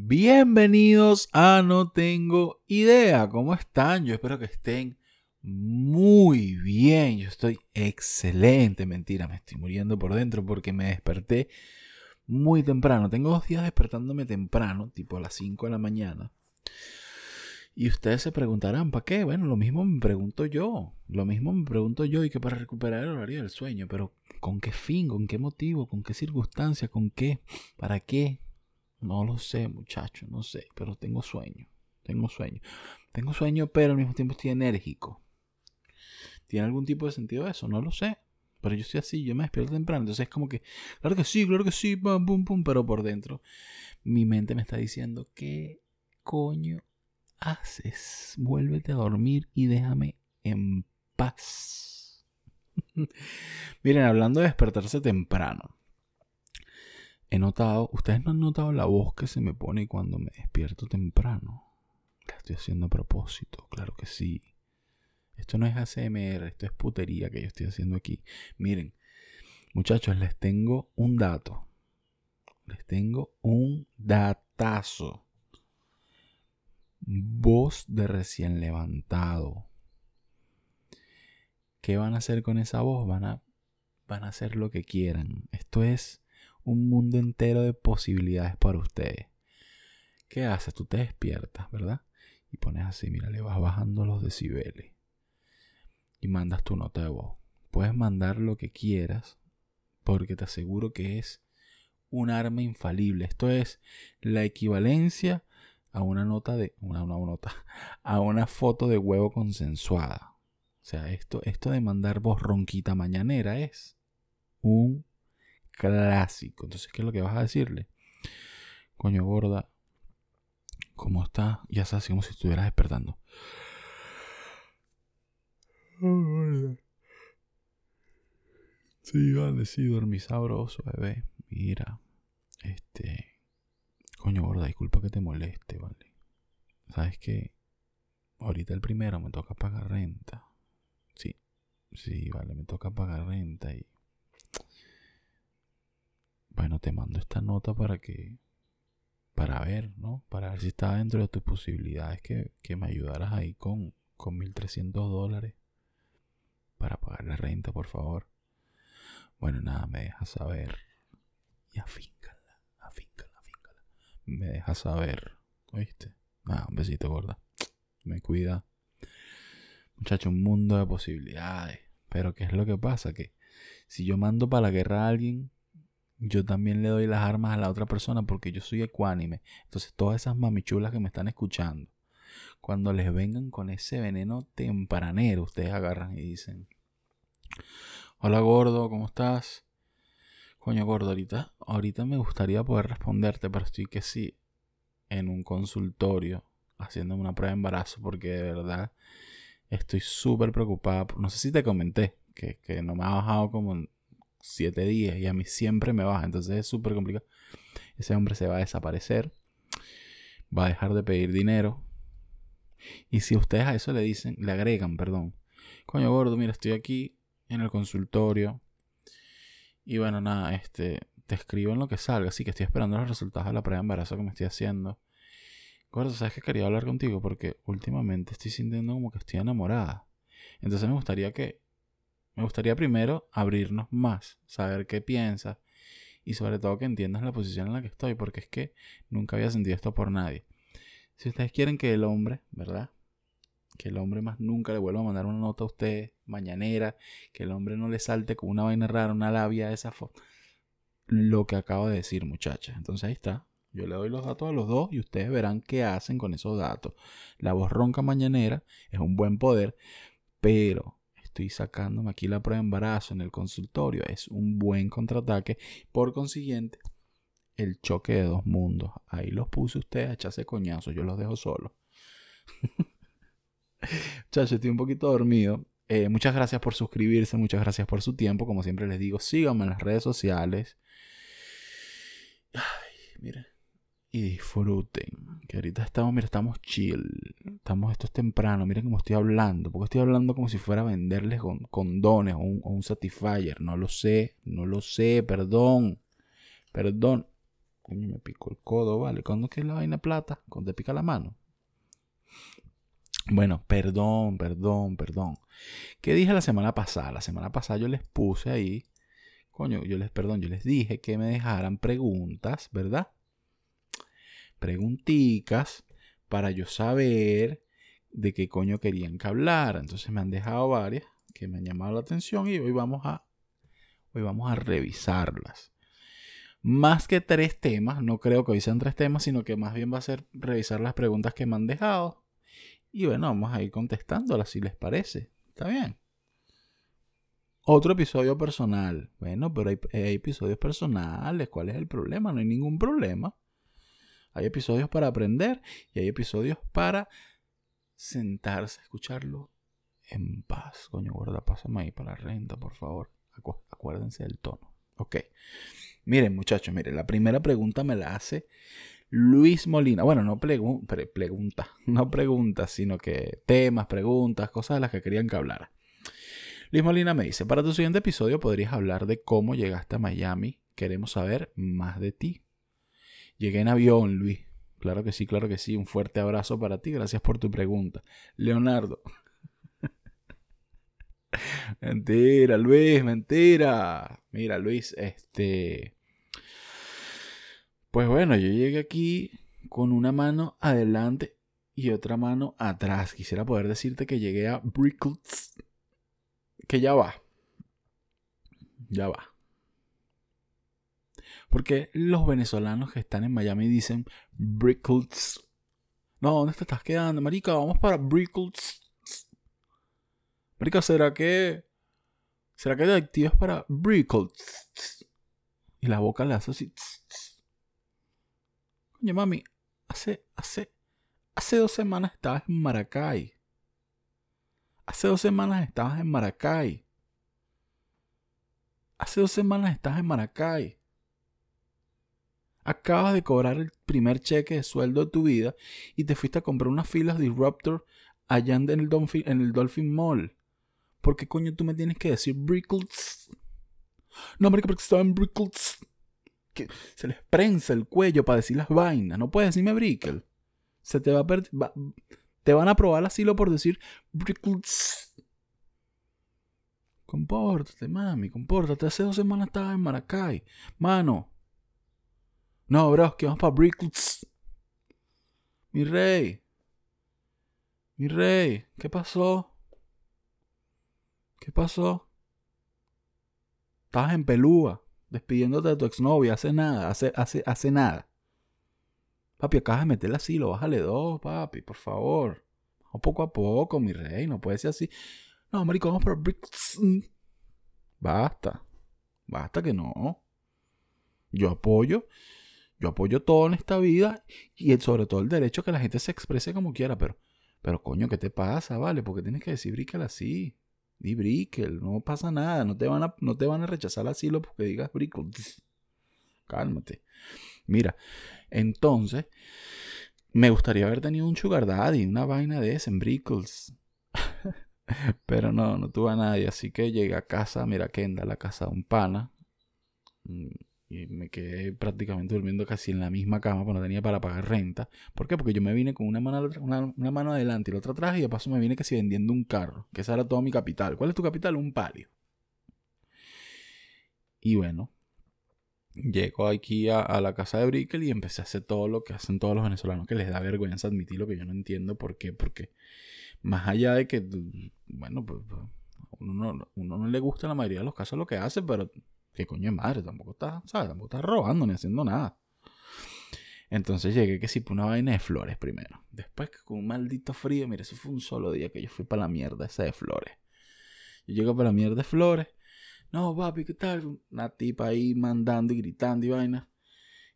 Bienvenidos a No Tengo Idea. ¿Cómo están? Yo espero que estén muy bien. Yo estoy excelente. Mentira, me estoy muriendo por dentro porque me desperté muy temprano. Tengo dos días despertándome temprano, tipo a las 5 de la mañana. Y ustedes se preguntarán, ¿para qué? Bueno, lo mismo me pregunto yo. Lo mismo me pregunto yo y que para recuperar el horario del sueño. Pero ¿con qué fin? ¿Con qué motivo? ¿Con qué circunstancia? ¿Con qué? ¿Para qué? No lo sé, muchacho, no sé, pero tengo sueño. Tengo sueño. Tengo sueño, pero al mismo tiempo estoy enérgico. ¿Tiene algún tipo de sentido eso? No lo sé. Pero yo estoy así, yo me despierto temprano. Entonces es como que, claro que sí, claro que sí, pum, pum, pum. Pero por dentro, mi mente me está diciendo, ¿qué coño haces? Vuélvete a dormir y déjame en paz. Miren, hablando de despertarse temprano he notado, ustedes no han notado la voz que se me pone cuando me despierto temprano. La estoy haciendo a propósito, claro que sí. Esto no es ACMR, esto es putería que yo estoy haciendo aquí. Miren, muchachos, les tengo un dato. Les tengo un datazo. Voz de recién levantado. ¿Qué van a hacer con esa voz? Van a, van a hacer lo que quieran. Esto es un mundo entero de posibilidades para ustedes. ¿Qué haces? Tú te despiertas, ¿verdad? Y pones así, mira, le vas bajando los decibeles. Y mandas tu nota de voz. Puedes mandar lo que quieras, porque te aseguro que es un arma infalible. Esto es la equivalencia a una nota de. Una, una nota. A una foto de huevo consensuada. O sea, esto, esto de mandar voz ronquita mañanera es un clásico. Entonces, ¿qué es lo que vas a decirle? Coño gorda, ¿cómo está? Ya sabes, como si estuvieras despertando. Sí, vale, sí, dormí sabroso, bebé. Mira, este. Coño gorda, disculpa que te moleste, vale. ¿Sabes qué? Ahorita el primero me toca pagar renta. Sí, sí, vale, me toca pagar renta y te mando esta nota para que, para ver, ¿no? Para ver si está dentro de tus posibilidades que, que me ayudaras ahí con, con 1.300 dólares para pagar la renta, por favor. Bueno, nada, me dejas saber. Y afíncala, afíncala, afíncala. Me dejas saber, ¿oíste? Nada, un besito, gorda. Me cuida. Muchacho, un mundo de posibilidades. Pero ¿qué es lo que pasa? Que si yo mando para la guerra a alguien, yo también le doy las armas a la otra persona porque yo soy ecuánime. Entonces, todas esas mamichulas que me están escuchando, cuando les vengan con ese veneno tempranero, ustedes agarran y dicen: Hola gordo, ¿cómo estás? Coño gordo, ahorita, ahorita me gustaría poder responderte, pero estoy que sí en un consultorio haciendo una prueba de embarazo porque de verdad estoy súper preocupada. No sé si te comenté que, que no me ha bajado como siete días y a mí siempre me baja. Entonces es súper complicado. Ese hombre se va a desaparecer. Va a dejar de pedir dinero. Y si ustedes a eso le dicen, le agregan, perdón. Coño gordo, mira, estoy aquí en el consultorio. Y bueno, nada, este, te escribo en lo que salga. Así que estoy esperando los resultados de la prueba de embarazo que me estoy haciendo. Gordo, ¿sabes que quería hablar contigo? Porque últimamente estoy sintiendo como que estoy enamorada. Entonces me gustaría que me gustaría primero abrirnos más, saber qué piensas y sobre todo que entiendas la posición en la que estoy, porque es que nunca había sentido esto por nadie. Si ustedes quieren que el hombre, ¿verdad? Que el hombre más nunca le vuelva a mandar una nota a usted mañanera, que el hombre no le salte con una vaina rara, una labia de esa foto. Lo que acabo de decir, muchachas. Entonces ahí está. Yo le doy los datos a los dos y ustedes verán qué hacen con esos datos. La voz ronca mañanera es un buen poder, pero estoy sacándome aquí la prueba de embarazo en el consultorio es un buen contraataque. Por consiguiente, el choque de dos mundos. Ahí los puse ustedes a echarse coñazo. Yo los dejo solos. Chacho, estoy un poquito dormido. Eh, muchas gracias por suscribirse, muchas gracias por su tiempo. Como siempre les digo, síganme en las redes sociales. Ay, mire y disfruten. Que ahorita estamos, mira, estamos chill. Estamos, esto es temprano. Miren cómo estoy hablando. Porque estoy hablando como si fuera a venderles con, condones o un, Satisfyer. No lo sé, no lo sé, perdón. Perdón. Coño, me picó el codo, vale. ¿Cuándo que la vaina plata? Cuando te pica la mano. Bueno, perdón, perdón, perdón. ¿Qué dije la semana pasada? La semana pasada yo les puse ahí, coño, yo les, perdón, yo les dije que me dejaran preguntas, ¿verdad? Pregunticas para yo saber de qué coño querían que hablara. Entonces me han dejado varias que me han llamado la atención y hoy vamos a, hoy vamos a revisarlas. Más que tres temas, no creo que hoy sean tres temas, sino que más bien va a ser revisar las preguntas que me han dejado y bueno, vamos a ir contestándolas si les parece. ¿Está bien? Otro episodio personal. Bueno, pero hay, episodios personales. ¿Cuál es el problema? No hay ningún problema. Hay episodios para aprender y hay episodios para sentarse a escucharlo en paz. Coño, guarda, pásame ahí para la renta, por favor. acuérdense del tono. Ok. Miren, muchachos, miren, la primera pregunta me la hace Luis Molina. Bueno, no pregunta, no pregunta, sino que temas, preguntas, cosas de las que querían que hablara. Luis Molina me dice, para tu siguiente episodio podrías hablar de cómo llegaste a Miami. Queremos saber más de ti. Llegué en avión, Luis. Claro que sí, claro que sí. Un fuerte abrazo para ti. Gracias por tu pregunta. Leonardo. mentira, Luis, mentira. Mira, Luis, este... Pues bueno, yo llegué aquí con una mano adelante y otra mano atrás. Quisiera poder decirte que llegué a Brickles. Que ya va. Ya va. Porque los venezolanos que están en Miami dicen Brickles. No, ¿dónde te estás quedando, marica? Vamos para Brickles. Marica, ¿será que... ¿Será que te activas para Brickles? Y la boca le hace así... Coño, mami, hace, hace, hace dos semanas estabas en Maracay. Hace dos semanas estabas en Maracay. Hace dos semanas estabas en Maracay. Acabas de cobrar el primer cheque de sueldo de tu vida y te fuiste a comprar unas filas Disruptor allá en el Dolphin, en el Dolphin Mall. ¿Por qué coño tú me tienes que decir Brickles? No, hombre, porque estaba en Brickles se les prensa el cuello para decir las vainas. No puedes decirme Brickle. Se te va a perder. te van a probar asilo por decir Brickles. Compórtate, mami, compórtate. Hace dos semanas estaba en Maracay. Mano. No, bro, que vamos para Brickles. Mi rey. Mi rey, ¿qué pasó? ¿Qué pasó? Estabas en Pelúa despidiéndote de tu exnovia, hace nada, hace, hace, hace nada. Papi, acabas de meterle asilo, bájale dos, papi, por favor. poco a poco, mi rey, no puede ser así. No, marico, vamos por bricks. Basta. Basta que no. Yo apoyo. Yo apoyo todo en esta vida y sobre todo el derecho a que la gente se exprese como quiera, pero, pero coño, ¿qué te pasa, vale? Porque tienes que decir brickel así. Di Brickle, no pasa nada, no te van a, no te van a rechazar el asilo porque digas Brickle. Cálmate. Mira, entonces, me gustaría haber tenido un sugar daddy, una vaina de ese en Brickles. Pero no, no tuve a nadie, así que llegué a casa, mira, Kenda, la casa de un pana. Mm, y me quedé prácticamente durmiendo casi en la misma cama, porque no tenía para pagar renta. ¿Por qué? Porque yo me vine con una mano, una, mano adelante y la otra atrás y de paso me vine casi vendiendo un carro, que esa era toda mi capital. ¿Cuál es tu capital? Un palio. Y bueno, llego aquí a, la casa de Brickell y empecé a hacer todo lo que hacen todos los venezolanos, que les da vergüenza admitir lo que yo no entiendo. ¿Por qué? Porque más allá de que, bueno, pues, pues no, uno no le gusta en la mayoría de los casos lo que hace, pero que coño de madre, tampoco está, ¿sabes? Tampoco está robando ni haciendo nada. Entonces llegué que sí por una vaina de flores primero. Después que con un maldito frío, mire, eso fue un solo día que yo fui para la mierda esa de flores. Yo llego para la mierda de flores. No, papi, ¿qué tal? Una tipa ahí mandando y gritando y vaina.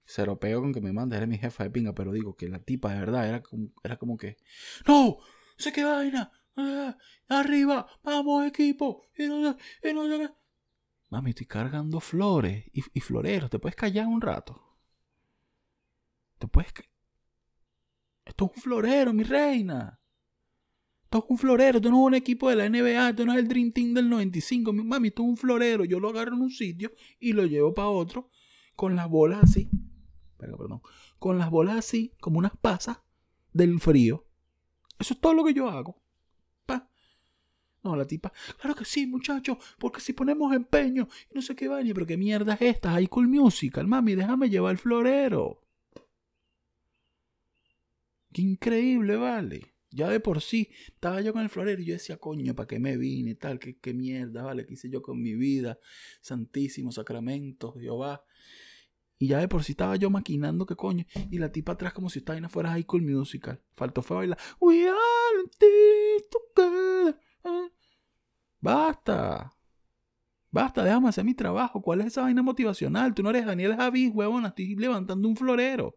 Se lo pego con que me manda, era mi jefa de pinga, pero digo que la tipa de verdad era como, era como que, ¡No! ¡Sé qué vaina! ¡Ah! ¡Arriba! ¡Vamos, equipo! Y no, y Mami, estoy cargando flores y, floreros. ¿Te puedes callar un rato? ¿Te puedes Esto es un florero, mi reina. Esto es un florero. Esto no es un equipo de la NBA. Esto no es el Dream Team del 95. Mami, esto es un florero. Yo lo agarro en un sitio y lo llevo para otro con las bolas así. perdón, con las bolas así, como unas pasas del frío. Eso es todo lo que yo hago. No, la tipa, claro que sí, muchacho, porque si ponemos empeño y no sé qué vaina, pero qué mierda es esta, High Cool Musical, mami, déjame llevar el florero. Qué increíble, vale. Ya de por sí, estaba yo con el florero y yo decía, coño, ¿para qué me vine? Tal, qué, qué mierda, vale, qué hice yo con mi vida. Santísimo Sacramento, Jehová. Y ya de por sí estaba yo maquinando qué coño. Y la tipa atrás como si esta vaina fuera High School Musical. Faltó fue bailar. We are. Basta. Basta, déjame hacer mi trabajo. ¿Cuál es esa vaina motivacional? Tú no eres Daniel Javi, huevona. Estoy levantando un florero.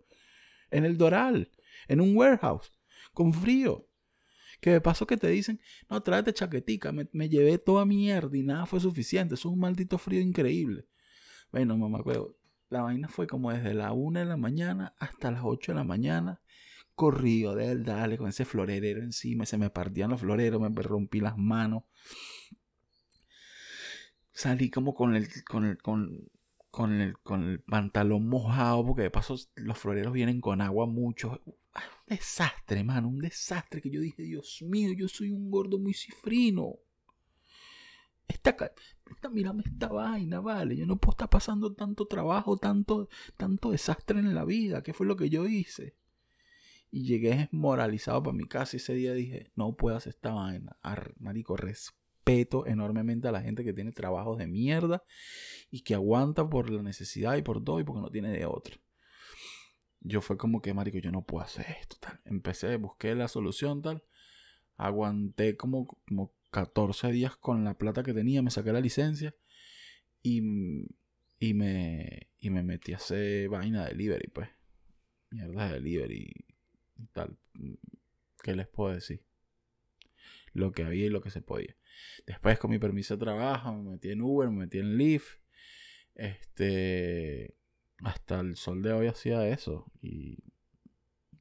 En el Doral. En un warehouse. Con frío. Que de paso que te dicen, no, tráete chaquetica. Me, me llevé toda mierda y nada fue suficiente. Eso es un maldito frío increíble. Bueno, mamá, huevo la vaina fue como desde la 1 de la mañana hasta las 8 de la mañana. Corrido, de dale, con ese florero encima. Se me partían los floreros, me rompí las manos. Salí como con el, con el, con, con el, con el pantalón mojado, porque de paso los floreros vienen con agua mucho. Un desastre, mano, un desastre que yo dije, Dios mío, yo soy un gordo muy cifrino. Esta, esta, mírame esta vaina, vale. Yo no puedo estar pasando tanto trabajo, tanto, tanto desastre en la vida. ¿Qué fue lo que yo hice? Y llegué desmoralizado para mi casa y ese día dije, no puedo hacer esta vaina. marico, respeto enormemente a la gente que tiene trabajos de mierda y que aguanta por la necesidad y por todo y porque no tiene de otro. Yo fue como que, marico, yo no puedo hacer esto, tal. Empecé, busqué la solución, tal. Aguanté como, como 14 días con la plata que tenía, me saqué la licencia y, y, me, y me metí a hacer vaina de delivery, pues. Mierda de delivery y tal. ¿Qué les puedo decir? Lo que había y lo que se podía. Después con mi permiso de trabajo me metí en Uber, me metí en Lyft. Este, hasta el sol de hoy hacía eso. Y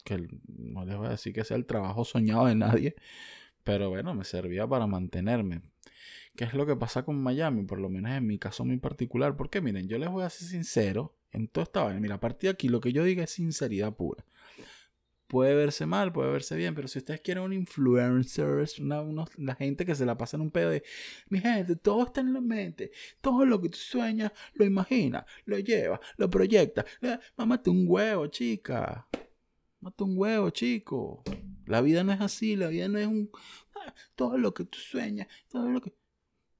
que no les voy a decir que sea el trabajo soñado de nadie, pero bueno, me servía para mantenerme. ¿Qué es lo que pasa con Miami? Por lo menos en mi caso muy particular. Porque miren, yo les voy a ser sincero en todo esta vaina. Mira, a partir de aquí lo que yo diga es sinceridad pura. Puede verse mal, puede verse bien, pero si ustedes quieren un influencer, una, la gente que se la pasa en un pedo de, mi gente, todo está en la mente, todo lo que tú sueñas, lo imaginas, lo llevas, lo proyectas. Mámate un huevo, chica. Mata un huevo, chico. La vida no es así, la vida no es un... Ah, todo lo que tú sueñas, todo lo que...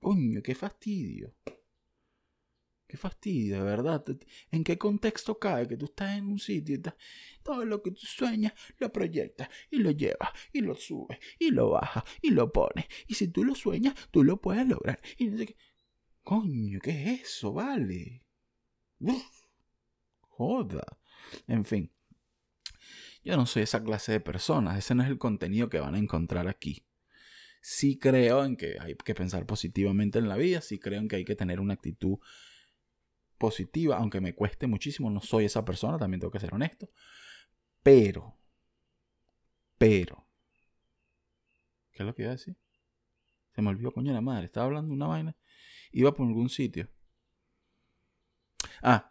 Coño, qué fastidio. Qué fastidio, de verdad. ¿En qué contexto cae que tú estás en un sitio y todo lo que tú sueñas lo proyectas y lo llevas y lo subes y lo bajas y lo pones? Y si tú lo sueñas, tú lo puedes lograr. Y no sé qué. Coño, ¿qué es eso? Vale. Joda. En fin. Yo no soy esa clase de personas, ese no es el contenido que van a encontrar aquí. Sí creo en que hay que pensar positivamente en la vida, sí creo en que hay que tener una actitud positiva, aunque me cueste muchísimo, no soy esa persona, también tengo que ser honesto. Pero, pero, ¿qué es lo que iba a decir? Se me olvidó, coño, la madre, estaba hablando de una vaina, iba por algún sitio. Ah,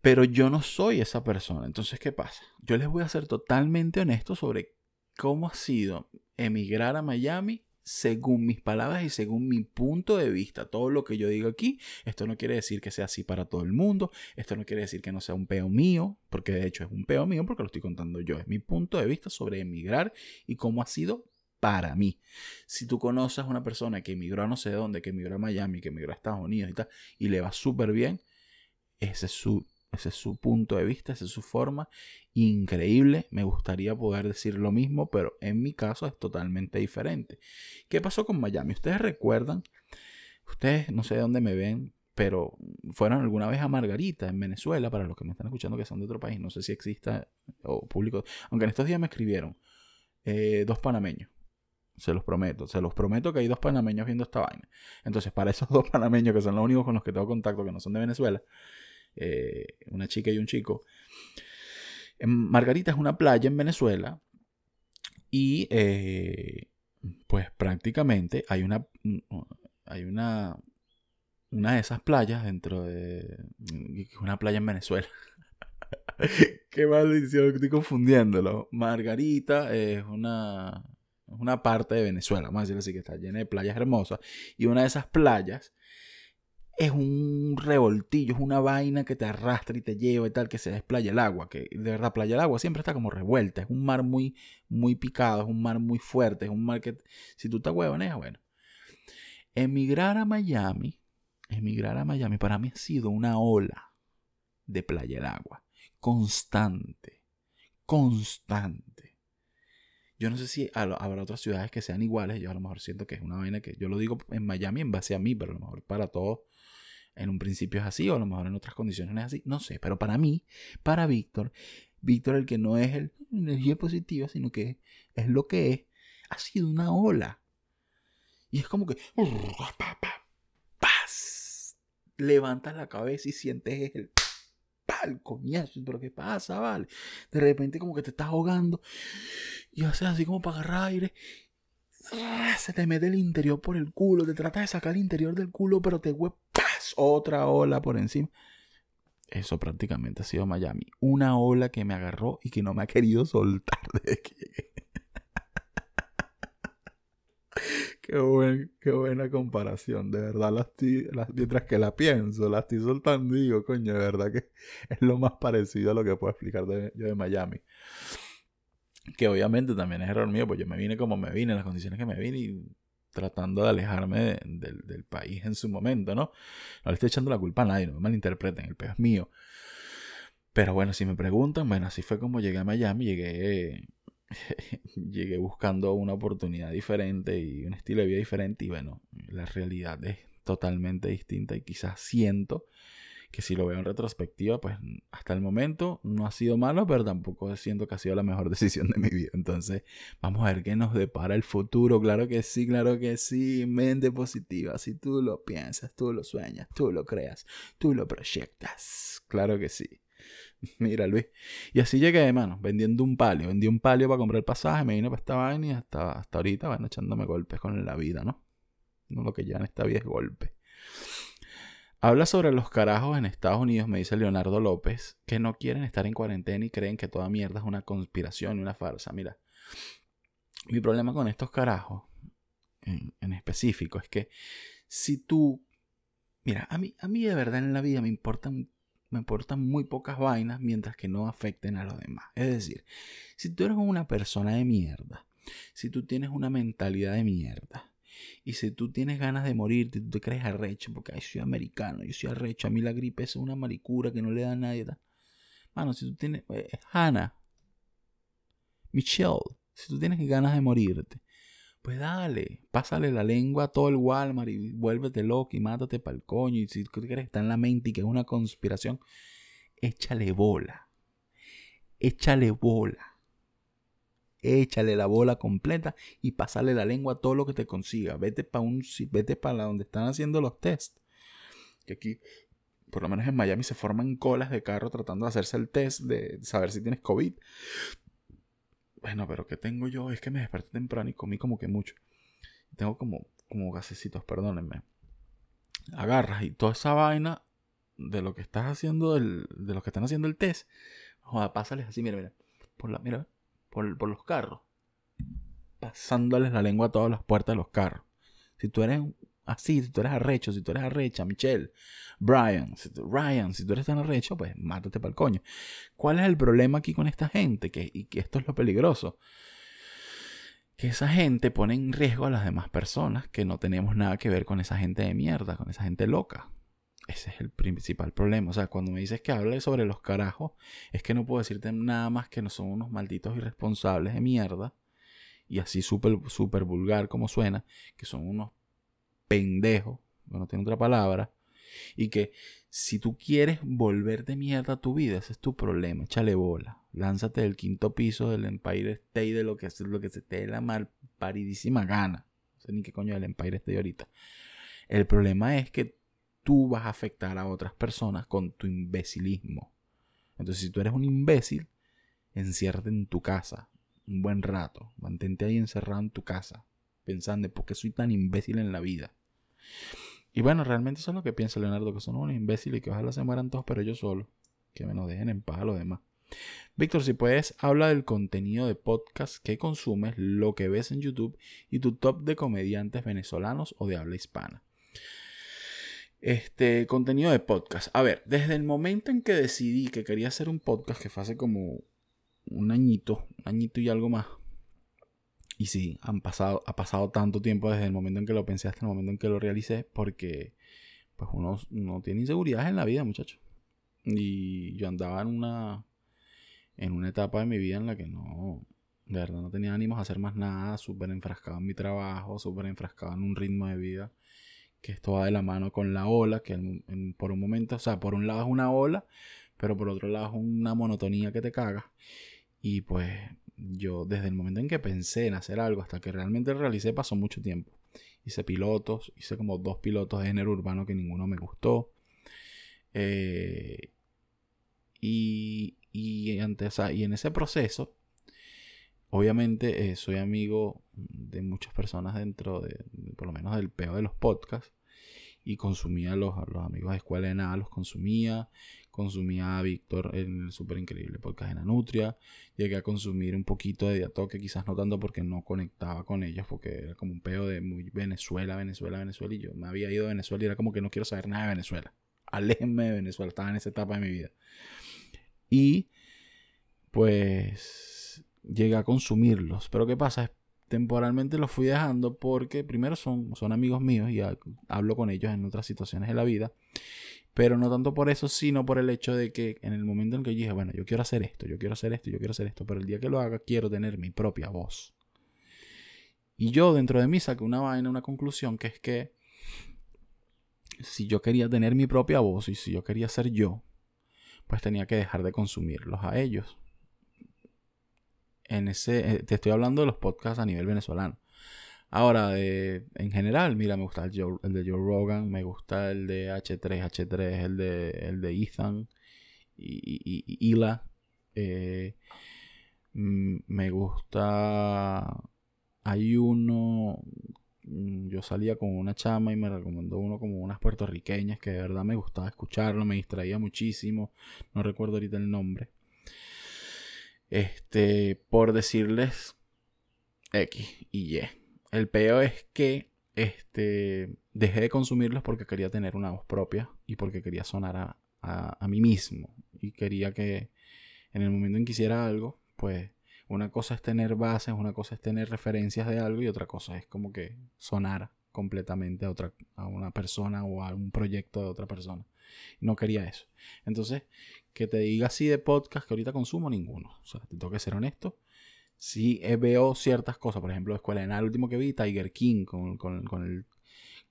pero yo no soy esa persona. Entonces, ¿qué pasa? Yo les voy a ser totalmente honesto sobre cómo ha sido emigrar a Miami según mis palabras y según mi punto de vista. Todo lo que yo digo aquí, esto no quiere decir que sea así para todo el mundo. Esto no quiere decir que no sea un peo mío, porque de hecho es un peo mío porque lo estoy contando yo. Es mi punto de vista sobre emigrar y cómo ha sido para mí. Si tú conoces a una persona que emigró a no sé dónde, que emigró a Miami, que emigró a Estados Unidos y tal, y le va súper bien, ese es su ese es su punto de vista, esa es su forma. Increíble. Me gustaría poder decir lo mismo, pero en mi caso es totalmente diferente. ¿Qué pasó con Miami? Ustedes recuerdan, ustedes no sé de dónde me ven, pero fueron alguna vez a Margarita en Venezuela, para los que me están escuchando que son de otro país, no sé si exista o público, aunque en estos días me escribieron eh, dos panameños. Se los prometo, se los prometo que hay dos panameños viendo esta vaina. Entonces, para esos dos panameños que son los únicos con los que tengo contacto, que no son de Venezuela, eh, una chica y un chico. Margarita es una playa en Venezuela y eh, pues prácticamente hay una, hay una, una de esas playas dentro de una playa en Venezuela. Qué maldición, estoy confundiéndolo. Margarita es una, una parte de Venezuela, vamos a decirlo así, que está llena de playas hermosas. Y una de esas playas es un revoltillo, es una vaina que te arrastra y te lleva y tal, que se desplaya el agua, que de verdad playa el agua siempre está como revuelta, es un mar muy, muy picado, es un mar muy fuerte, es un mar que si tú te huevoneas, bueno. Emigrar a Miami, emigrar a Miami para mí ha sido una ola de playa el agua, constante, constante. Yo no sé si habrá otras ciudades que sean iguales. Yo a lo mejor siento que es una vaina que yo lo digo en Miami en base a mí, pero a lo mejor para todos en un principio es así o a lo mejor en otras condiciones es así. No sé, pero para mí, para Víctor, Víctor el que no es el energía positiva, sino que es lo que es, ha sido una ola. Y es como que... ¡Paz! Levantas la cabeza y sientes el pal, coñazo, pero ¿qué pasa, vale? De repente como que te estás ahogando y haces así como para agarrar aire. Se te mete el interior por el culo, te tratas de sacar el interior del culo, pero te otra ola por encima. Eso prácticamente ha sido Miami. Una ola que me agarró y que no me ha querido soltar desde que qué, buena comparación, de verdad. Las, mientras que la pienso, la estoy soltando digo, coño, de verdad que es lo más parecido a lo que puedo explicar yo de Miami. Que obviamente también es error mío, pues yo me vine como me vine, en las condiciones que me vine y tratando de alejarme del país en su momento, ¿no? No le estoy echando la culpa a nadie, no me malinterpreten, el peor es mío. Pero bueno, si me preguntan, bueno, así fue como llegué a Miami, llegué, llegué buscando una oportunidad diferente y un estilo de vida diferente y bueno, la realidad es totalmente distinta y quizás siento que si lo veo en retrospectiva, pues hasta el momento no ha sido malo, pero tampoco siento que ha sido la mejor decisión de mi vida. Entonces, vamos a ver qué nos depara el futuro. Claro que sí, claro que sí. Mente positiva. Si tú lo piensas, tú lo sueñas, tú lo creas, tú lo proyectas. Claro que sí. Mira, Luis. Y así llegué, mano, vendiendo un palio. Vendí un palio para comprar el pasaje, me vine para esta vaina y hasta, hasta ahorita, bueno, echándome golpes con la vida, ¿no? No lo que ya en esta vida es golpe. Habla sobre los carajos en Estados Unidos, me dice Leonardo López, que no quieren estar en cuarentena y creen que toda mierda es una conspiración y una farsa. Mira, mi problema con estos carajos en, específico es que si tú... Mira, a mí, a mí de verdad en la vida me importan, me importan muy pocas vainas mientras que no afecten a los demás. Es decir, si tú eres una persona de mierda, si tú tienes una mentalidad de mierda, y si tú tienes ganas de morir, tú te crees arrecho, porque ay, soy americano, yo soy arrecho, a mí la gripe es una maricura que no le da a nadie. Mano, si tú tienes. Eh, Hannah, Michelle, si tú tienes ganas de morirte, pues dale, pásale la lengua a todo el Walmart y vuélvete loco y mátate pa'l coño. Y si tú crees que está en la mente y que es una conspiración, échale bola. Échale bola échale la bola completa y pasarle la lengua a todo lo que te consiga. Vete para un vete para donde están haciendo los test. Que aquí, por lo menos en Miami, se forman colas de carro tratando de hacerse el test de saber si tienes COVID. Bueno, pero ¿qué tengo yo? Es que me desperté temprano y comí como que mucho. Tengo como, como gasecitos, perdónenme. Agarras y toda esa vaina de lo que estás haciendo, de lo que están haciendo el test. Joder, pásales así, mira, mira. Por la, mira, por, los carros, pasándoles la lengua a todas las puertas de los carros. Si tú eres así, si tú eres arrecho, si tú eres arrecha, Michelle, Brian, si tú, Ryan, si tú eres tan arrecho, pues mátate para el coño. ¿Cuál es el problema aquí con esta gente? Que, y que esto es lo peligroso. Que esa gente pone en riesgo a las demás personas que no tenemos nada que ver con esa gente de mierda, con esa gente loca. Ese es el principal problema. O sea, cuando me dices que hable sobre los carajos, es que no puedo decirte nada más que no son unos malditos irresponsables de mierda. Y así súper super vulgar como suena, que son unos pendejos, no tiene otra palabra. Y que si tú quieres volver de mierda a tu vida, ese es tu problema. Échale bola. Lánzate del quinto piso del Empire State de lo que, lo que se te dé la mal paridísima gana. No sé ni qué coño del Empire State ahorita. El problema es que tú vas a afectar a otras personas con tu imbecilismo. Entonces, si tú eres un imbécil, enciérrate en tu casa un buen rato. Mantente ahí encerrado en tu casa, pensando por qué soy tan imbécil en la vida. Y bueno, realmente eso es lo que piensa Leonardo, que son unos imbéciles y que ojalá se mueran todos, pero yo solo. que me nos dejen en paz a los demás. Víctor, si puedes, habla del contenido de podcast que consumes, lo que ves en YouTube y tu top de comediantes venezolanos o de habla hispana. Este contenido de podcast. A ver, desde el momento en que decidí que quería hacer un podcast, que fue hace como un añito, un añito y algo más. Y sí, han pasado, ha pasado tanto tiempo desde el momento en que lo pensé hasta el momento en que lo realicé, porque pues uno, no tiene inseguridades en la vida, muchachos. Y yo andaba en una en una etapa de mi vida en la que no, de verdad no tenía ánimos a hacer más nada, súper enfrascado en mi trabajo, súper enfrascado en un ritmo de vida que esto va de la mano con la ola, que por un momento, o sea, por un lado es una ola, pero por otro lado es una monotonía que te caga. Y pues yo desde el momento en que pensé en hacer algo hasta que realmente lo realicé pasó mucho tiempo. Hice pilotos, hice como dos pilotos de género urbano que ninguno me gustó. Eh, y, y, antes, y en ese proceso, obviamente eh, soy amigo de muchas personas dentro de, por lo menos del peo de los podcasts. Y consumía los, los amigos de escuela de nada, los consumía. Consumía a Víctor en el súper increíble podcast de Nanutria. Llegué a consumir un poquito de Diatoque, quizás no tanto porque no conectaba con ellos, porque era como un peo de muy Venezuela, Venezuela, Venezuela. Y yo me había ido a Venezuela y era como que no quiero saber nada de Venezuela. Aléjenme de Venezuela, estaba en esa etapa de mi vida. Y pues llegué a consumirlos. Pero ¿qué pasa? Temporalmente los fui dejando porque primero son, son amigos míos y hablo con ellos en otras situaciones de la vida. Pero no tanto por eso, sino por el hecho de que en el momento en que yo dije, bueno, yo quiero hacer esto, yo quiero hacer esto, yo quiero hacer esto, pero el día que lo haga quiero tener mi propia voz. Y yo dentro de mí saqué una vaina, una conclusión, que es que si yo quería tener mi propia voz y si yo quería ser yo, pues tenía que dejar de consumirlos a ellos. En ese, eh, te estoy hablando de los podcasts a nivel venezolano. Ahora, en general, mira, me gusta el, de Joe Rogan, me gusta el de H3, H3, el de, el de Ethan y, y, Ila. Eh, mm, me gusta. Hay uno Mm, yo salía con una chama y me recomendó uno como unas puertorriqueñas que de verdad me gustaba escucharlo, me distraía muchísimo, no recuerdo ahorita el nombre. Este, por decirles X y Y. El peor es que este, dejé de consumirlos porque quería tener una voz propia y porque quería sonar a, a, a mí mismo. Y quería que en el momento en que hiciera algo, pues una cosa es tener bases, una cosa es tener referencias de algo y otra cosa es como que sonar completamente a otra a una persona o a un proyecto de otra persona. No quería eso. Entonces, que te diga así de podcast que ahorita consumo ninguno. O sea, te tengo que ser honesto. Sí eh, veo ciertas cosas, por ejemplo, Escuela de el último que vi, Tiger King, con, con, con el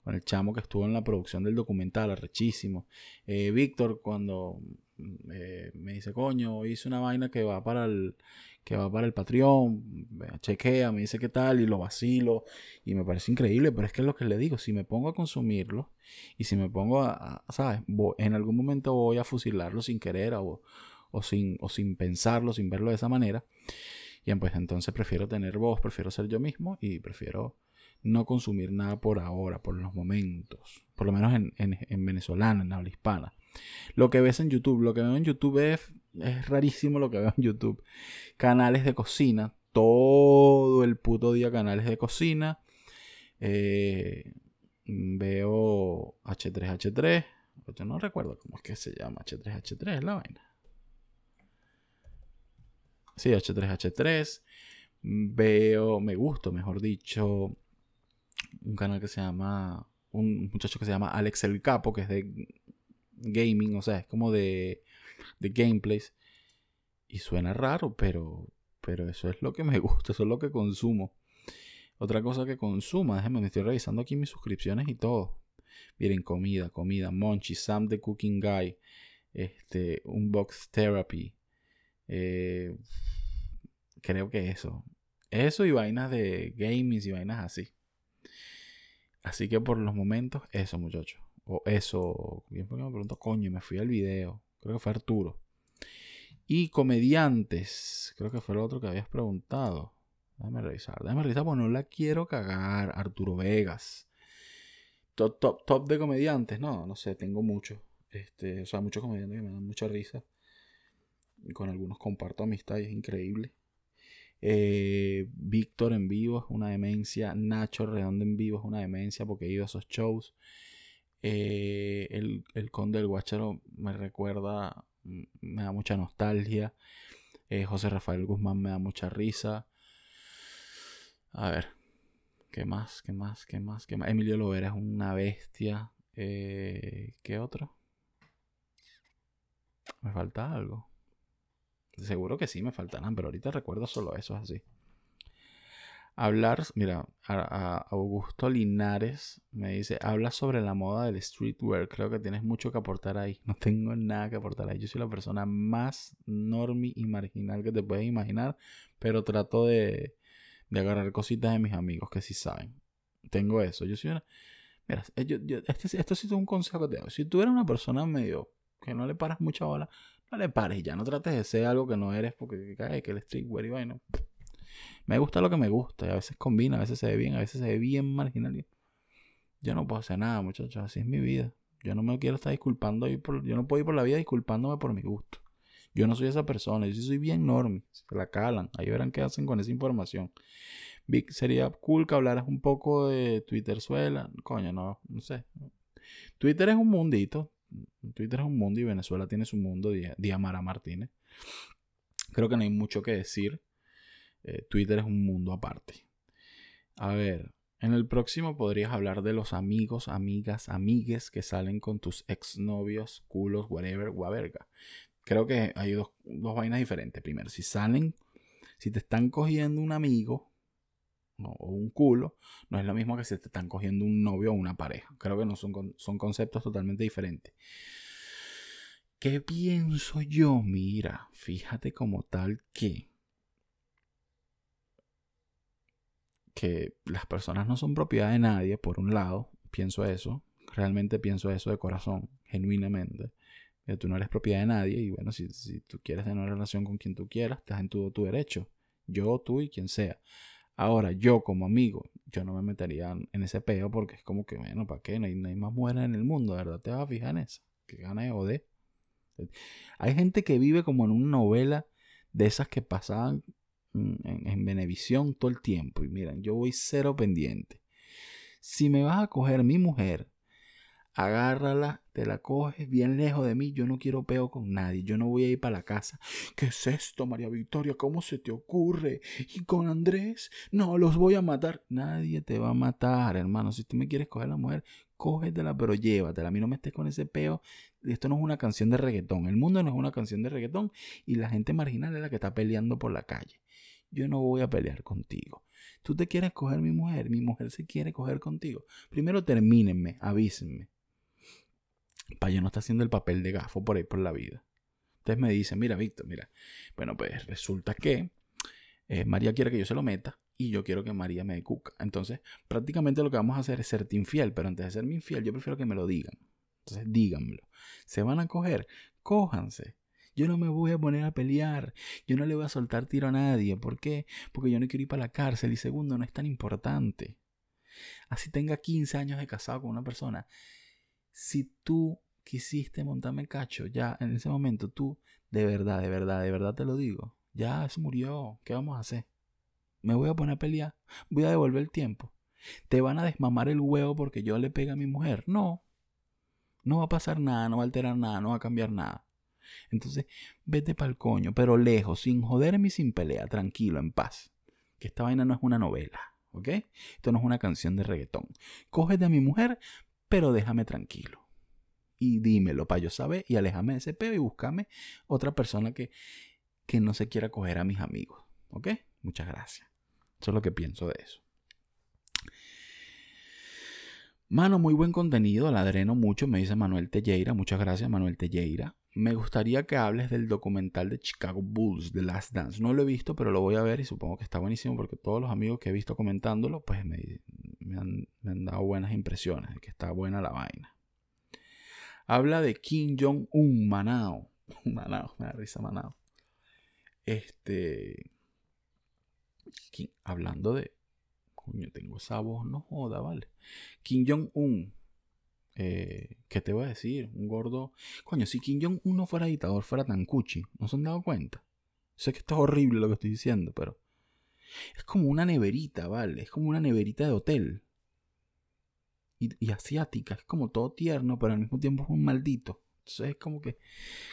con el chamo que estuvo en la producción del documental, arrechísimo. Eh, Víctor, cuando eh, me dice, coño, hice una vaina que va para el, que va para el Patreon, chequea, me dice qué tal y lo vacilo y me parece increíble, pero es que es lo que le digo, si me pongo a consumirlo y si me pongo a, ¿sabes? en algún momento voy a fusilarlo sin querer o, o, sin, o sin pensarlo, sin verlo de esa manera. Y pues entonces prefiero tener voz, prefiero ser yo mismo y prefiero no consumir nada por ahora, por los momentos, por lo menos en, en, en venezolano, en habla hispana. Lo que ves en YouTube, lo que veo en YouTube es, es rarísimo lo que veo en YouTube. Canales de cocina, todo el puto día canales de cocina. Eh, veo H3H3. Yo no recuerdo cómo es que se llama H3H3, es la vaina. Sí, H3H3. Veo, me gusta, mejor dicho, un canal que se llama, un muchacho que se llama Alex el Capo, que es de gaming, o sea, es como de, de gameplays. Y suena raro, pero, pero eso es lo que me gusta, eso es lo que consumo. Otra cosa que consuma, déjenme, me estoy revisando aquí mis suscripciones y todo. Miren, comida, comida, Monchi, Sam the Cooking Guy, este, Unbox Therapy. Eh, creo que eso. Eso y vainas de gaming y vainas así. Así que por los momentos, eso, muchachos. O eso. me preguntó, coño, me fui al video. Creo que fue Arturo. Y comediantes. Creo que fue el otro que habías preguntado. Déjame revisar. Déjame revisar, porque no la quiero cagar. Arturo Vegas. Top, top, top de comediantes. No, no sé, tengo muchos. Este, o sea, muchos comediantes que me dan mucha risa. con algunos comparto amistad y es increíble. Eh, Víctor en vivo es una demencia. Nacho Redondo en vivo es una demencia porque he ido a esos shows. Eh, el, Conde del Guacharo me recuerda, me da mucha nostalgia. Eh, José Rafael Guzmán me da mucha risa. A ver, ¿qué más? ¿Qué más? ¿Qué más? ¿Qué más? Emilio Lovera es una bestia. ¿Qué otro? ¿Me falta algo? Seguro que sí me faltarán, pero ahorita recuerdo solo eso así. Hablar, mira, a, Augusto Linares me dice, habla sobre la moda del streetwear. Creo que tienes mucho que aportar ahí. No tengo nada que aportar ahí. Yo soy la persona más normie y marginal que te puedes imaginar, pero trato de, de agarrar cositas de mis amigos que sí saben. Tengo eso. Yo soy una... Mira, yo, este, esto sí es un consejo que te doy. Si tú eres una persona medio que no le paras mucha bola, no le pares ya. No trates de ser algo que no eres porque cae que el streetwear y vaina. Me gusta lo que me gusta. Y a veces combina, a veces se ve bien, a veces se ve bien marginal. Yo no puedo hacer nada, muchachos. Así es mi vida. Yo no me quiero estar disculpando. Por, yo no puedo ir por la vida disculpándome por mi gusto. Yo no soy esa persona. Yo sí soy bien normie. Se la calan. Ahí verán qué hacen con esa información. Vic, sería cool que hablaras un poco de Twitter suela. Coño, no, no sé. Twitter es un mundito. Twitter es un mundo y Venezuela tiene su mundo, Diamara Martínez. Creo que no hay mucho que decir. Eh, Twitter es un mundo aparte. A ver, en el próximo podrías hablar de los amigos, amigas, amigues que salen con tus exnovios, culos, whatever, guaverga. Creo que hay dos, dos vainas diferentes. Primero, si salen, si te están cogiendo un amigo, o un culo, no es lo mismo que si te están cogiendo un novio o una pareja. Creo que no son, son conceptos totalmente diferentes. ¿Qué pienso yo? Mira, fíjate como tal que que las personas no son propiedad de nadie, por un lado, pienso eso, realmente pienso eso de corazón, genuinamente, que tú no eres propiedad de nadie y bueno, si, si tú quieres tener una relación con quien tú quieras, estás en todo tu derecho, yo, tú y quien sea. Ahora, yo como amigo, yo no me metería en ese peo porque es como que, bueno, ¿para qué? No hay, más mujeres en el mundo, ¿verdad? Te vas a fijar en eso. Que gana de joder. Hay gente que vive como en una novela de esas que pasaban en, en Venevisión todo el tiempo. Y miren, yo voy cero pendiente. Si me vas a coger mi mujer, agárrala, te la coges bien lejos de mí. Yo no quiero peo con nadie. Yo no voy a ir para la casa. ¿Qué es esto, María Victoria? ¿Cómo se te ocurre? ¿Y con Andrés? No, los voy a matar. Nadie te va a matar, hermano. Si tú me quieres coger la mujer, cógetela, pero llévatela. A mí no me estés con ese peo. Esto no es una canción de reggaetón. El mundo no es una canción de reggaetón. Y la gente marginal es la que está peleando por la calle. Yo no voy a pelear contigo. Tú te quieres coger mi mujer, mi mujer se quiere coger contigo. Primero termínenme, avísenme para yo no estar haciendo el papel de gafo por ahí por la vida. Entonces me dicen, mira, Víctor, mira, bueno, pues resulta que eh, María quiere que yo se lo meta y yo quiero que María me dé cuca. Entonces, prácticamente lo que vamos a hacer es serte infiel, pero antes de serme infiel, yo prefiero que me lo digan. Entonces, díganmelo. ¿Se van a coger? Cójanse. Yo no me voy a poner a pelear. Yo no le voy a soltar tiro a nadie. ¿Por qué? Porque yo no quiero ir para la cárcel. Y segundo, no es tan importante. Así tenga 15 años de casado con una persona si tú quisiste montarme cacho, ya en ese momento tú, de verdad, de verdad, de verdad te lo digo, ya se murió, ¿qué vamos a hacer? Me voy a poner a pelear, voy a devolver el tiempo. ¿Te van a desmamar el huevo porque yo le pegue a mi mujer? No. No va a pasar nada, no va a alterar nada, no va a cambiar nada. Entonces, vete pa'l coño, pero lejos, sin joderme y sin pelea, tranquilo, en paz. Que esta vaina no es una novela, ¿ok? Esto no es una canción de reggaetón. Cógete a mi mujer, pero déjame tranquilo. Y dímelo para yo saber y aléjame de ese peo y búscame otra persona que, que no se quiera coger a mis amigos. ¿Ok? Muchas gracias. Eso es lo que pienso de eso. Mano, muy buen contenido, la dreno mucho, me dice Manuel Telleira. Muchas gracias, Manuel Telleira. Me gustaría que hables del documental de Chicago Bulls, The Last Dance. No lo he visto, pero lo voy a ver y supongo que está buenísimo porque todos los amigos que he visto comentándolo, pues me, me han, dado buenas impresiones de que está buena la vaina. Habla de Kim Jong-un, Manao. Manao, me da risa Manao. Este. hablando de. Coño, tengo esa voz, no joda, vale. Kim Jong-un. Eh, ¿Qué te voy a decir? Un gordo. Coño, si Kim Jong-un no fuera dictador, fuera tan cuchi. ¿No se han dado cuenta? Sé que esto es horrible lo que estoy diciendo, pero. Es como una neverita, ¿vale? Es como una neverita de hotel. Y, asiática. Es como todo tierno, pero al mismo tiempo es un maldito. Entonces es como que.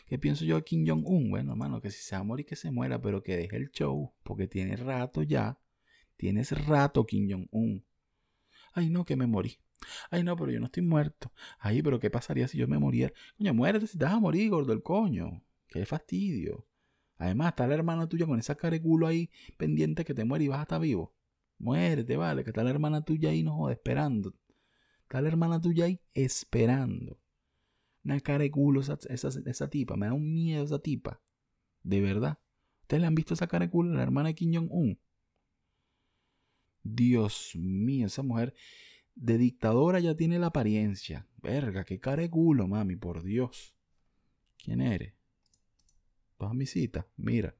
¿Qué pienso yo de Kim Jong-un? Bueno, hermano, que si se va a morir, que se muera, pero que deje el show. Porque tiene rato ya. Tienes rato, Kim Jong-un. Ay, no, que me morí. Ay, no, pero yo no estoy muerto. Ay, pero ¿qué pasaría si yo me muriera? Coño, muérete si te vas a morir, gordo el coño. Qué fastidio. Además, está la hermana tuya con esa cara de culo ahí pendiente que te muere y vas a estar vivo. Muérete, vale, que está la hermana tuya ahí, no joder, esperando. Está la hermana tuya ahí esperando. Una cara de culo esa, esa, esa tipa. Me da un miedo esa tipa. De verdad. ¿Ustedes le han visto esa cara de culo a la hermana de Kim Jong-un? Dios mío, esa mujer de dictadora ya tiene la apariencia. Verga, qué cara de culo, mami, por Dios. ¿Quién eres? Vas a mi cita, mira.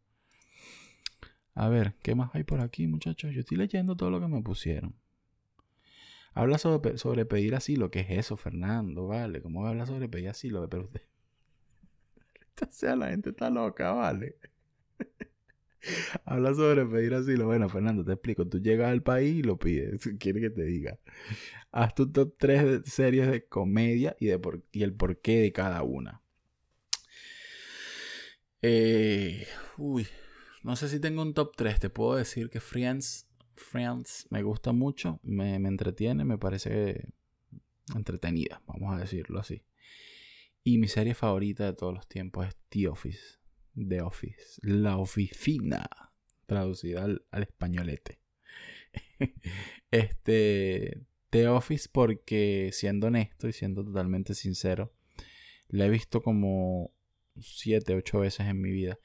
A ver, ¿qué más hay por aquí, muchachos? Yo estoy leyendo todo lo que me pusieron. Habla sobre, sobre pedir asilo. ¿Qué es eso, Fernando? Vale, ¿cómo habla sobre pedir asilo? Pero usted... O sea, la gente está loca, vale. Habla sobre pedir asilo. Bueno, Fernando, te explico. Tú llegas al país y lo pides. Quiere que te diga. Haz tu top 3 series de comedia y, de por, y el porqué de cada una. Eh, uy, no sé si tengo un top 3. Te puedo decir que Friends, Friends me gusta mucho. Me, entretiene. Me parece entretenida. Vamos a decirlo así. Y mi serie favorita de todos los tiempos es The Office. The Office, la oficina, traducida al, españolete. este, The Office porque, siendo honesto y siendo totalmente sincero, la he visto como siete, ocho veces en mi vida.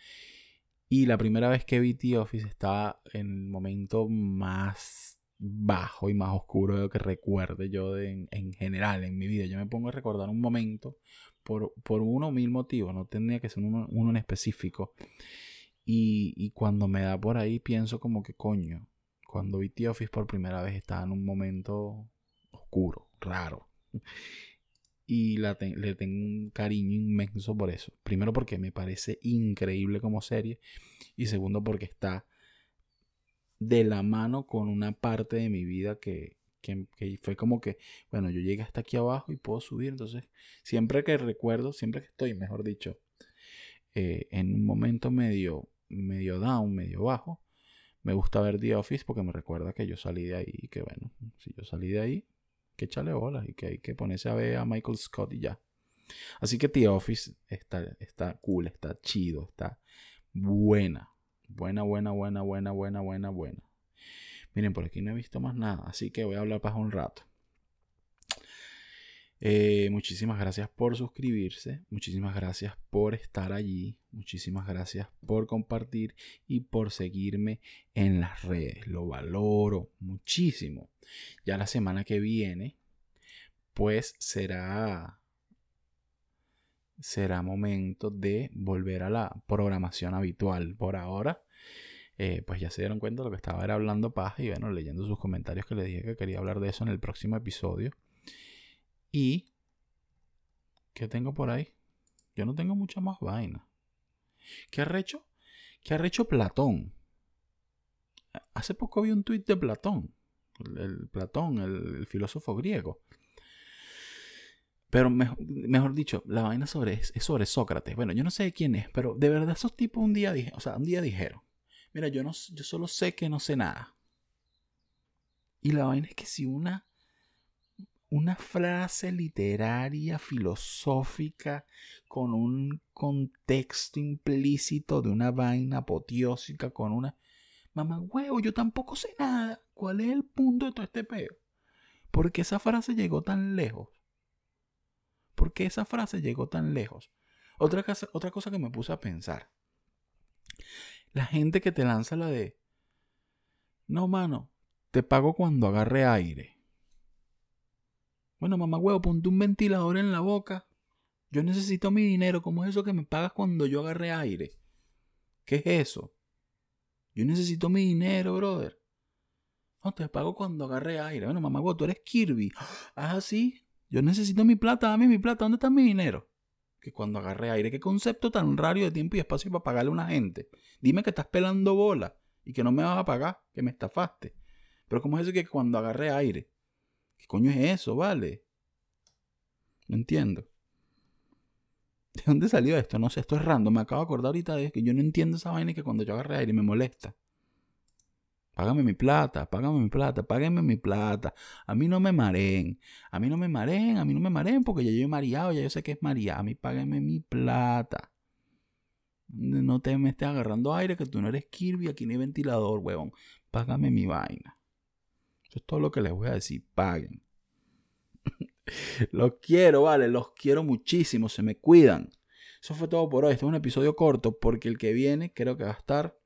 Y la primera vez que vi The Office estaba en el momento más bajo y más oscuro de lo que recuerde yo en, en, general en mi vida. Yo me pongo a recordar un momento por, por uno o mil motivos, no tenía que ser uno, en específico. Y, y, cuando me da por ahí pienso como que coño, cuando vi The Office por primera vez estaba en un momento oscuro, raro. Y la le tengo un cariño inmenso por eso. Primero porque me parece increíble como serie. Y segundo porque está de la mano con una parte de mi vida que, que, fue como que, bueno, yo llegué hasta aquí abajo y puedo subir. Entonces, siempre que recuerdo, siempre que estoy, mejor dicho, eh, en un momento medio, medio down, medio bajo, me gusta ver The Office porque me recuerda que yo salí de ahí y que, bueno, si yo salí de ahí, que echarle bolas y que hay que ponerse a ver a Michael Scott y ya. Así que The Office está, está cool, está chido, está buena. Buena, buena, buena, buena, buena, buena, buena. Miren, por aquí no he visto más nada, así que voy a hablar para un rato. Eh, muchísimas gracias por suscribirse, muchísimas gracias por estar allí, muchísimas gracias por compartir y por seguirme en las redes. Lo valoro muchísimo. Ya la semana que viene, pues será será momento de volver a la programación habitual. Por ahora, eh, pues ya se dieron cuenta de lo que estaba era hablando paz y bueno, leyendo sus comentarios que les dije que quería hablar de eso en el próximo episodio. Y... ¿Qué tengo por ahí? Yo no tengo mucha más vaina. ¿Qué ha hecho? ¿Qué ha hecho Platón? Hace poco vi un tuit de Platón. El, Platón, el, filósofo griego. Pero mejor, dicho, la vaina sobre, es, sobre Sócrates. Bueno, yo no sé quién es, pero de verdad esos tipos un día, dije, o sea, un día dijeron, Mira, yo, no, yo solo sé que no sé nada. Y la vaina es que si una, una frase literaria, filosófica, con un contexto implícito de una vaina apoteósica, con una... Mamá, huevo, yo tampoco sé nada. ¿Cuál es el punto de todo este peo? ¿Por qué esa frase llegó tan lejos? ¿Por qué esa frase llegó tan lejos? Otra cosa, otra cosa que me puse a pensar. La gente que te lanza la de, no, mano, te pago cuando agarre aire. Bueno, mamá huevo, ponte un ventilador en la boca. Yo necesito mi dinero. ¿Cómo es eso que me pagas cuando yo agarre aire? ¿Qué es eso? Yo necesito mi dinero, brother. No, te pago cuando agarre aire. Bueno, mamá huevo, tú eres Kirby. Ah, sí. Yo necesito mi plata, dame mi plata, ¿dónde está mi dinero? Que cuando agarré aire, qué concepto tan raro de tiempo y espacio para pagarle a una gente. Dime que estás pelando bola y que no me vas a pagar, que me estafaste. Pero ¿cómo es eso que cuando agarré aire? ¿Qué coño es eso, vale? No entiendo. ¿De dónde salió esto? No sé, esto es random. Me acabo de acordar ahorita de que yo no entiendo esa vaina y que cuando yo agarré aire me molesta. Págame mi plata, págame mi plata, págame mi plata. A mí no me mareen. A mí no me mareen, a mí no me mareen porque ya yo he mareado, ya yo sé que es marear. A mí págame mi plata. No te me estés agarrando aire que tú no eres Kirby, aquí no hay ventilador, huevón. Págame mi vaina. Eso es todo lo que les voy a decir. Paguen. los quiero, vale, los quiero muchísimo, se me cuidan. Eso fue todo por hoy. Este es un episodio corto porque el que viene creo que va a estar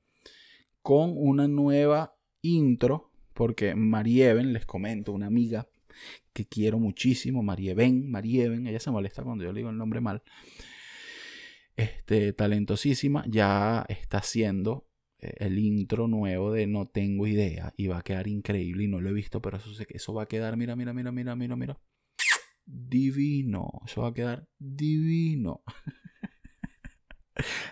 con una nueva intro, porque Marieven, les comento, una amiga que quiero muchísimo, Marieven, Marieven, ella se molesta cuando yo le digo el nombre mal, este, talentosísima, ya está haciendo el intro nuevo de No tengo idea y va a quedar increíble y no lo he visto, pero eso, eso va a quedar, mira, mira, mira, mira, mira, mira, divino, eso va a quedar divino.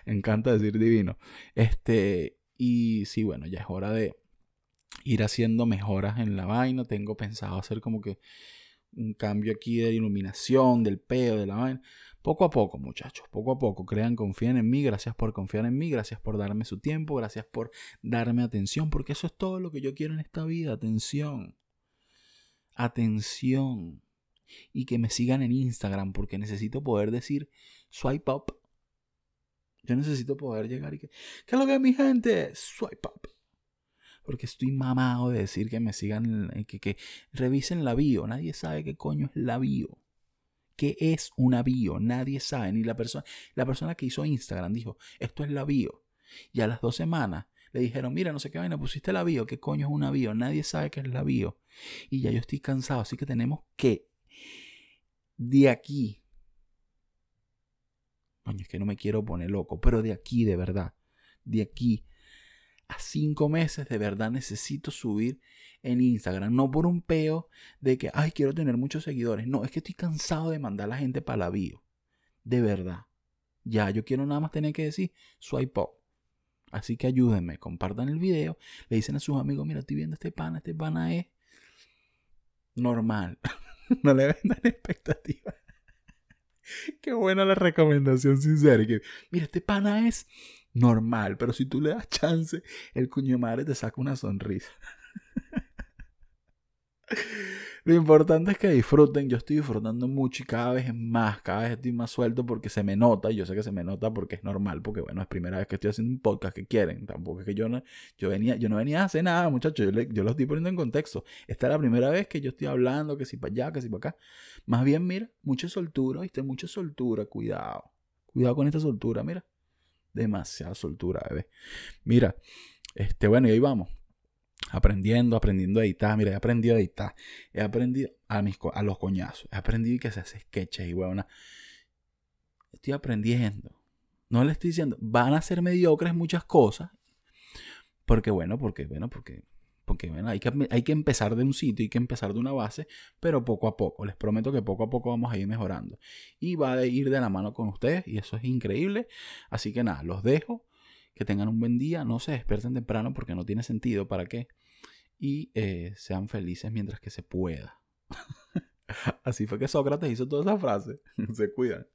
encanta decir divino. Este, y sí, bueno, ya es hora de ir haciendo mejoras en la vaina. Tengo pensado hacer como que un cambio aquí de iluminación, del peo, de la vaina. Poco a poco, muchachos, poco a poco. Crean, confíen en mí. Gracias por confiar en mí. Gracias por darme su tiempo. Gracias por darme atención. Porque eso es todo lo que yo quiero en esta vida. Atención. Atención. Y que me sigan en Instagram. Porque necesito poder decir swipe up yo necesito poder llegar y que, ¿qué es lo que es mi gente? Swipe up. Porque estoy mamado de decir que me sigan, eh, que, que revisen la bio. Nadie sabe qué coño es la bio. ¿Qué es una bio? Nadie sabe. Ni la persona, la persona que hizo Instagram dijo, esto es la bio. Y a las dos semanas le dijeron, mira, no sé qué vaina, pusiste la bio. ¿Qué coño es una bio? Nadie sabe qué es la bio. Y ya yo estoy cansado. Así que tenemos que, de aquí Coño, es que no me quiero poner loco, pero de aquí, de verdad, de aquí a cinco meses, de verdad necesito subir en Instagram. No por un peo de que, ay, quiero tener muchos seguidores. No, es que estoy cansado de mandar a la gente para la bio. De verdad. Ya, yo quiero nada más tener que decir swipe up. Así que ayúdenme, compartan el video, le dicen a sus amigos, mira, estoy viendo este pana, este pana es normal. no le vendan expectativas. Qué buena la recomendación sincera. Que, mira, este pana es normal, pero si tú le das chance, el cuño madre te saca una sonrisa. Lo importante es que disfruten. Yo estoy disfrutando mucho y cada vez más, cada vez estoy más suelto porque se me nota. Yo sé que se me nota porque es normal, porque bueno, es primera vez que estoy haciendo un podcast que quieren. Tampoco es que yo no, yo venía, yo no venía a hacer nada, muchachos. Yo, yo lo estoy poniendo en contexto. Esta es la primera vez que yo estoy hablando, que si para allá, que si para acá. Más bien, mira, mucha soltura, ¿viste? Mucha soltura, cuidado. Cuidado con esta soltura, mira. Demasiada soltura, bebé. Mira, este, bueno, y ahí vamos aprendiendo, aprendiendo a editar. Mira, he aprendido a editar. He aprendido a, mis, a los coñazos. He aprendido que se hace sketches y huevona. Estoy aprendiendo. No le estoy diciendo, van a ser mediocres muchas cosas. Porque bueno, porque bueno, porque porque bueno, hay que, hay que empezar de un sitio, hay que empezar de una base, pero poco a poco. Les prometo que poco a poco vamos a ir mejorando. Y va a ir de la mano con ustedes y eso es increíble. Así que nada, los dejo que tengan un buen día, no se despierten temprano porque no tiene sentido, ¿para qué? Y eh, sean felices mientras que se pueda. Así fue que Sócrates hizo toda esa frase. se cuidan.